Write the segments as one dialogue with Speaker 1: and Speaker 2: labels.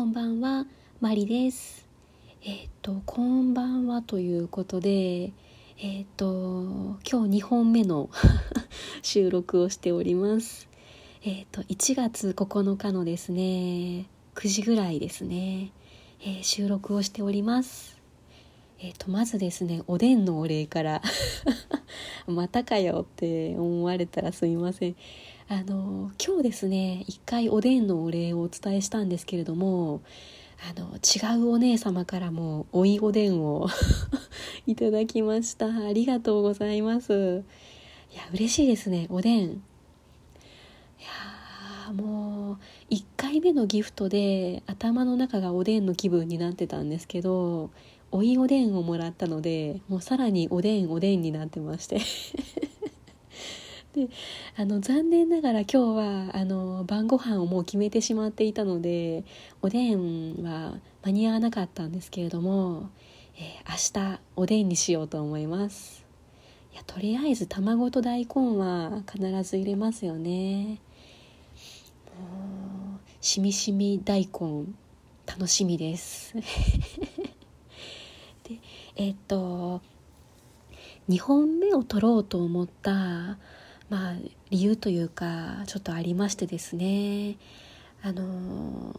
Speaker 1: こんばんは、マリです。えっ、と、こんばんはということで、えっ、と、今日2本目の 収録をしております。えっ、と、1月9日のですね、9時ぐらいですね、えー収録をしております。えっ、と、まずですね、おでんのお礼から、またかよって思われたらすみません。あの今日ですね一回おでんのお礼をお伝えしたんですけれどもあの違うお姉様からもおいおでんを いただきました。ありがとうございます。いや嬉しいですねおでん。いやもう1回目のギフトで頭の中がおでんの気分になってたんですけどおいおでんをもらったのでもうさらにおでんおでんになってまして。であの残念ながら今日はあの晩ご飯をもう決めてしまっていたのでおでんは間に合わなかったんですけれども、えー明日おでんにしようと思います。いやとりあえず卵と大根は必ず入れますよね。しみしみ大根楽しみです。でえっと2本目を取ろうと思ったまあ理由というかちょっとありましてですね。あの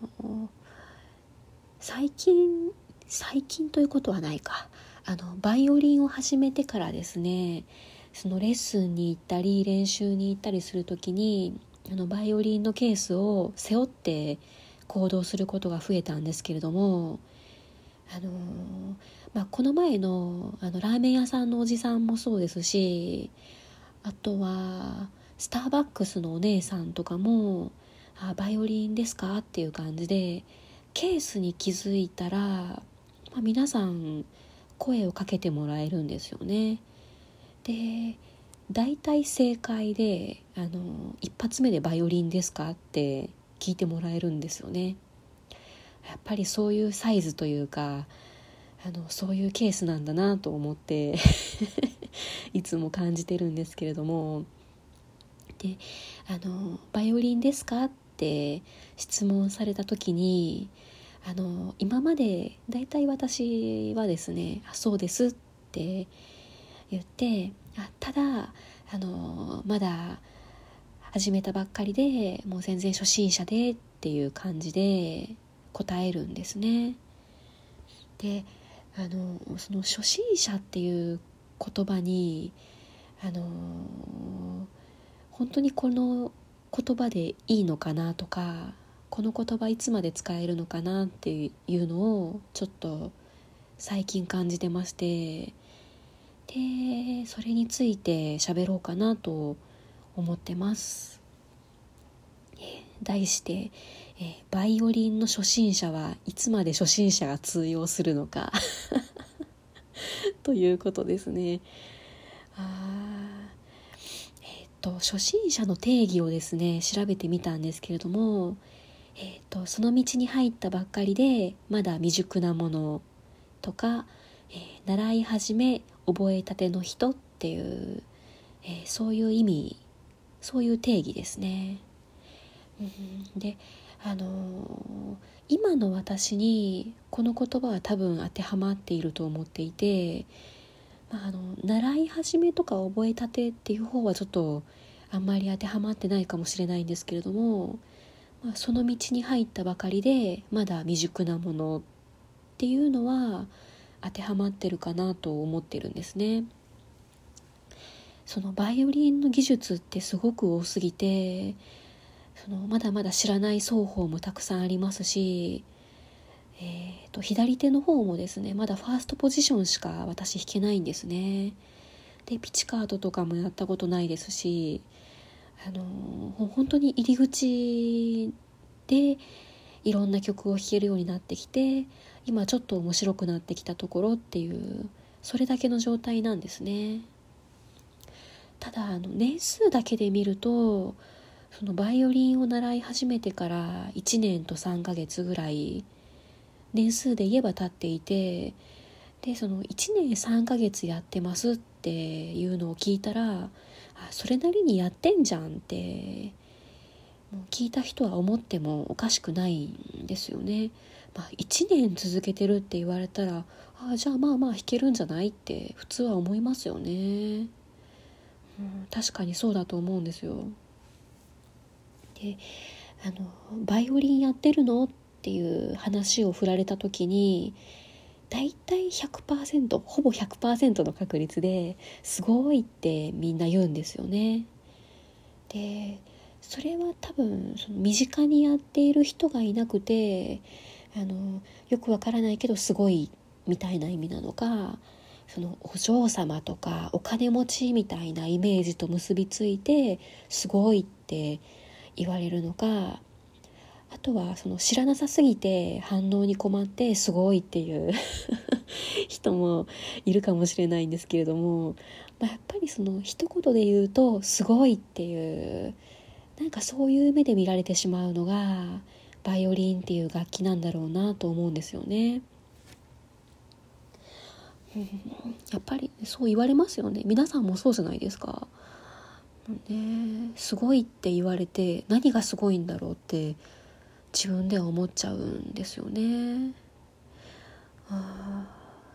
Speaker 1: 最近最近ということはないか。あのバイオリンを始めてからですねそのレッスンに行ったり練習に行ったりする時にあのバイオリンのケースを背負って行動することが増えたんですけれどもあのまあ、この前のあのラーメン屋さんのおじさんもそうですしあとはスターバックスのお姉さんとかも「あバイオリンですか?」っていう感じでケースに気づいたら、まあ、皆さん声をかけてもらえるんですよね。で大体正解であの一発目で「バイオリンですか?」って聞いてもらえるんですよね。やっぱりそういうサイズというかあのそういうケースなんだなと思って いつも感じてるんですけれどもであの「バイオリンですか?」って質問された時にあの今までだいたい私はですね「あそうです」って言ってあただあのまだ始めたばっかりでもう全然初心者でっていう感じで答えるんですね。であのその初心者っていう言葉にあの本当にこの言葉でいいのかなとかこの言葉いつまで使えるのかなっていうのをちょっと最近感じてましてでそれについて喋ろうかなと思ってます。題して、えバイオリンの初心者はいつまで初心者が通用するのかということですね。あえっ、と初心者の定義をですね調べてみたんですけれども、えっとその道に入ったばっかりでまだ未熟なものとか、えー習い始め覚えたての人っていう、えそういう意味そういう定義ですね。うんであの今の私にこの言葉は多分当てはまっていると思っていて、まあ、あの習い始めとか覚えたてっていう方はちょっとあんまり当てはまってないかもしれないんですけれども、まあ、その道に入ったばかりでまだ未熟なものっていうのは当てはまってるかなと思ってるんですね。そのバイオリンの技術ってすごく多すぎてそのまだまだ知らない奏法もたくさんありますし、えー、と左手の方もですねまだファーストポジションしか私弾けないんですね。でピチカートとかもやったことないですしあの本当に入り口でいろんな曲を弾けるようになってきて今ちょっと面白くなってきたところっていうそれだけの状態なんですね。ただあの年数だけで見るとそのバイオリンを習い始めてから1年と3ヶ月ぐらい年数で言えば経っていてでその1年3ヶ月やってますっていうのを聞いたらあそれなりにやってんじゃんってもう聞いた人は思ってもおかしくないんですよね。まあ、1年続けてるって言われたらあじゃあまあまあ弾けるんじゃないって普通は思いますよね。うん、確かにそうだと思うんですよ。であの「バイオリンやってるの?」っていう話を振られた時に大体100%ほぼ100%の確率ですごいってみんな言うんですよね。でそれは多分その身近にやっている人がいなくてあのよくわからないけどすごいみたいな意味なのかそのお嬢様とかお金持ちみたいなイメージと結びついてすごいって言われるのかあとはその知らなさすぎて反応に困ってすごいっていう 人もいるかもしれないんですけれども、まあ、やっぱりその一言で言うとすごいっていうなんかそういう目で見られてしまうのがバイオリンっていう楽器なんだろうなと思うんですよね。やっぱりそう言われますよね皆さんもそうじゃないですか。ね、すごいって言われて何がすごいんだろうって自分では思っちゃうんですよね。あ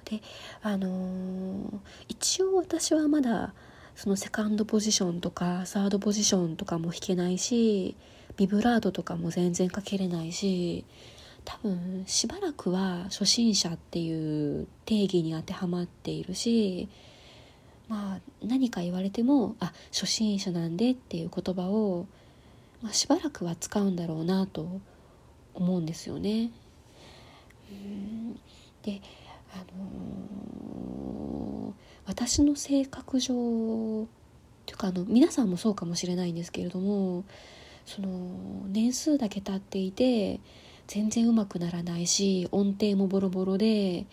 Speaker 1: であのー、一応私はまだそのセカンドポジションとかサードポジションとかも弾けないしビブラートとかも全然かけれないし多分しばらくは初心者っていう定義に当てはまっているしまあ何か言われてもあ初心者なんでっていう言葉を、まあ、しばらくは使うんだろうなと思うんですよね。であのー、私の性格上というかあの皆さんもそうかもしれないんですけれどもその年数だけ経っていて全然うまくならないし音程もボロボロで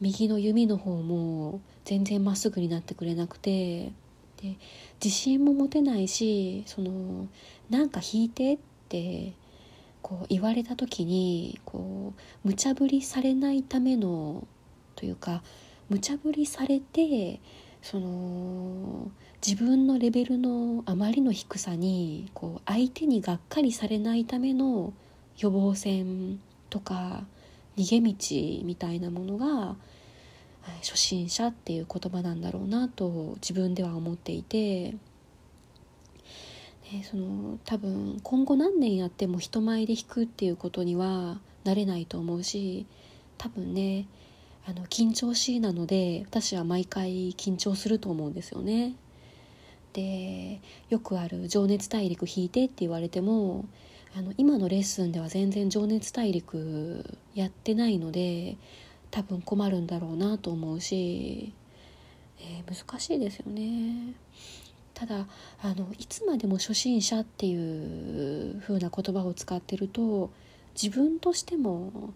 Speaker 1: 右の弓の方も全然まっすぐになってくれなくてで自信も持てないしそのなんか弾いてってこう言われた時にこう無茶ぶりされないためのというか無茶ぶりされてその自分のレベルのあまりの低さにこう相手にがっかりされないための予防線とか逃げ道みたいなものが初心者っていう言葉なんだろうなと自分では思っていて。ね、その多分今後何年やっても人前で弾くっていうことにはなれないと思うし多分ねあの緊張しいなので私は毎回緊張すると思うんですよね。でよくある「情熱大陸弾いて」って言われてもあの今のレッスンでは全然情熱大陸やってないので多分困るんだろうなと思うし、えー、難しいですよね。ただあのいつまでも初心者っていう風な言葉を使ってると自分としても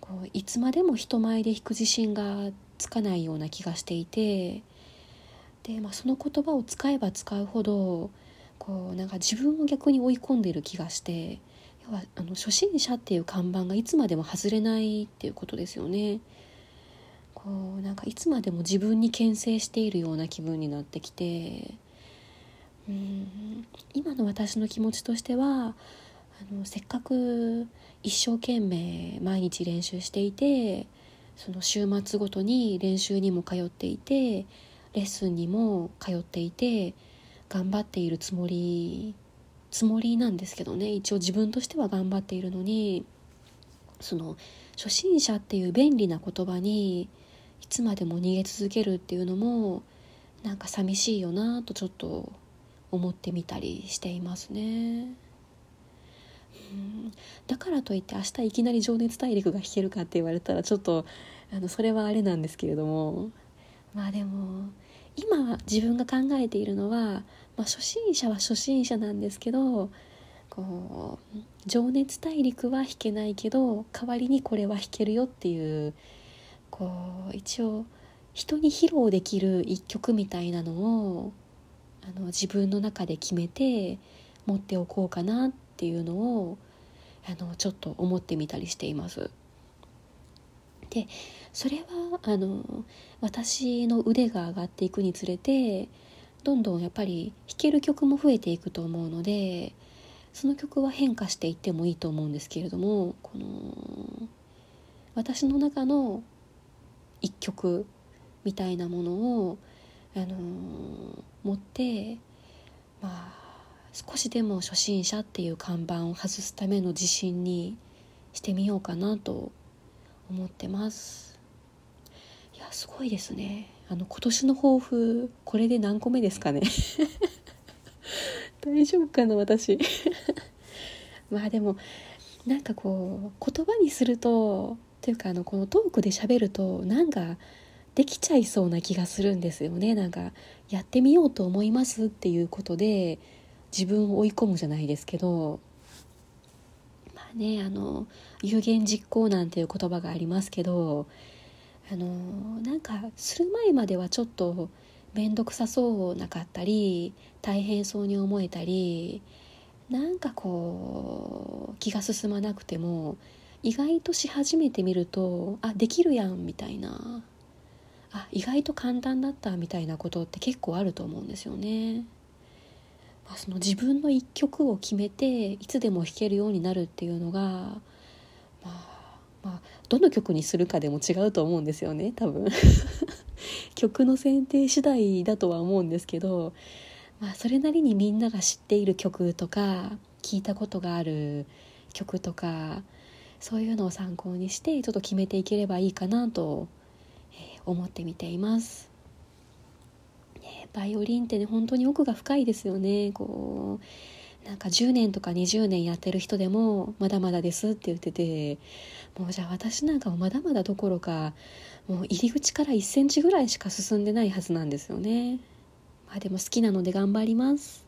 Speaker 1: こういつまでも人前で弾く自信がつかないような気がしていてで、まあ、その言葉を使えば使うほどこうなんか自分を逆に追い込んでいる気がして要はあの初心者っていう看板がいつまでも外れないっていうことですよね。こうなんかいつまでも自分に牽制しているような気分になってきてうん今の私の気持ちとしてはあのせっかく一生懸命毎日練習していてその週末ごとに練習にも通っていてレッスンにも通っていて頑張っているつもりつもりなんですけどね。一応自分としては頑張っているのにその初心者っていう便利な言葉にいつまでも逃げ続けるっていうのもなんか寂しいよなとちょっと思ってみたりしていますね。うん。だからといって明日いきなり「情熱大陸」が弾けるかって言われたらちょっとあのそれはあれなんですけれども。まあでも今自分が考えているのは、まあ、初心者は初心者なんですけどこう「情熱大陸」は弾けないけど代わりにこれは弾けるよっていうこう一応人に披露できる一曲みたいなのをあの自分の中で決めて持っておこうかなっていうのをあのちょっと思ってみたりしています。でそれはあの私の腕が上がっていくにつれてどんどんやっぱり弾ける曲も増えていくと思うのでその曲は変化していってもいいと思うんですけれどもこの私の中の一曲みたいなものを、あの持ってまあ少しでも初心者っていう看板を外すための自信にしてみようかなと思ってます。いやすごいですね。あの今年の抱負これで何個目ですかね。大丈夫かな私。まあでもなんかこう言葉にするとというかあのこのトークで喋るとなんかできちゃいそうな気がするんですよね。なんかやってみようと思いますっていうことで自分を追い込むじゃないですけどねあの有言実行なんていう言葉がありますけどあのなんかする前まではちょっと面倒くさそうなかったり大変そうに思えたりなんかこう気が進まなくても意外とし始めてみるとあできるやんみたいなあ意外と簡単だったみたいなことって結構あると思うんですよね。まあ、その自分の一曲を決めていつでも弾けるようになるっていうのが、まあ、まあどの曲にするかでも違うと思うんですよね多分 曲の選定次第だとは思うんですけど、まあ、それなりにみんなが知っている曲とか聞いたことがある曲とかそういうのを参考にしてちょっと決めていければいいかなと、思ってみています。ね、バイオリンってね本当に奥が深いですよね。こうなんか10年とか20年やってる人でもまだまだですって言っててもうじゃあ私なんかもまだまだどころかもう入り口から1センチぐらいしか進んでないはずなんですよね。まあでも好きなので頑張ります。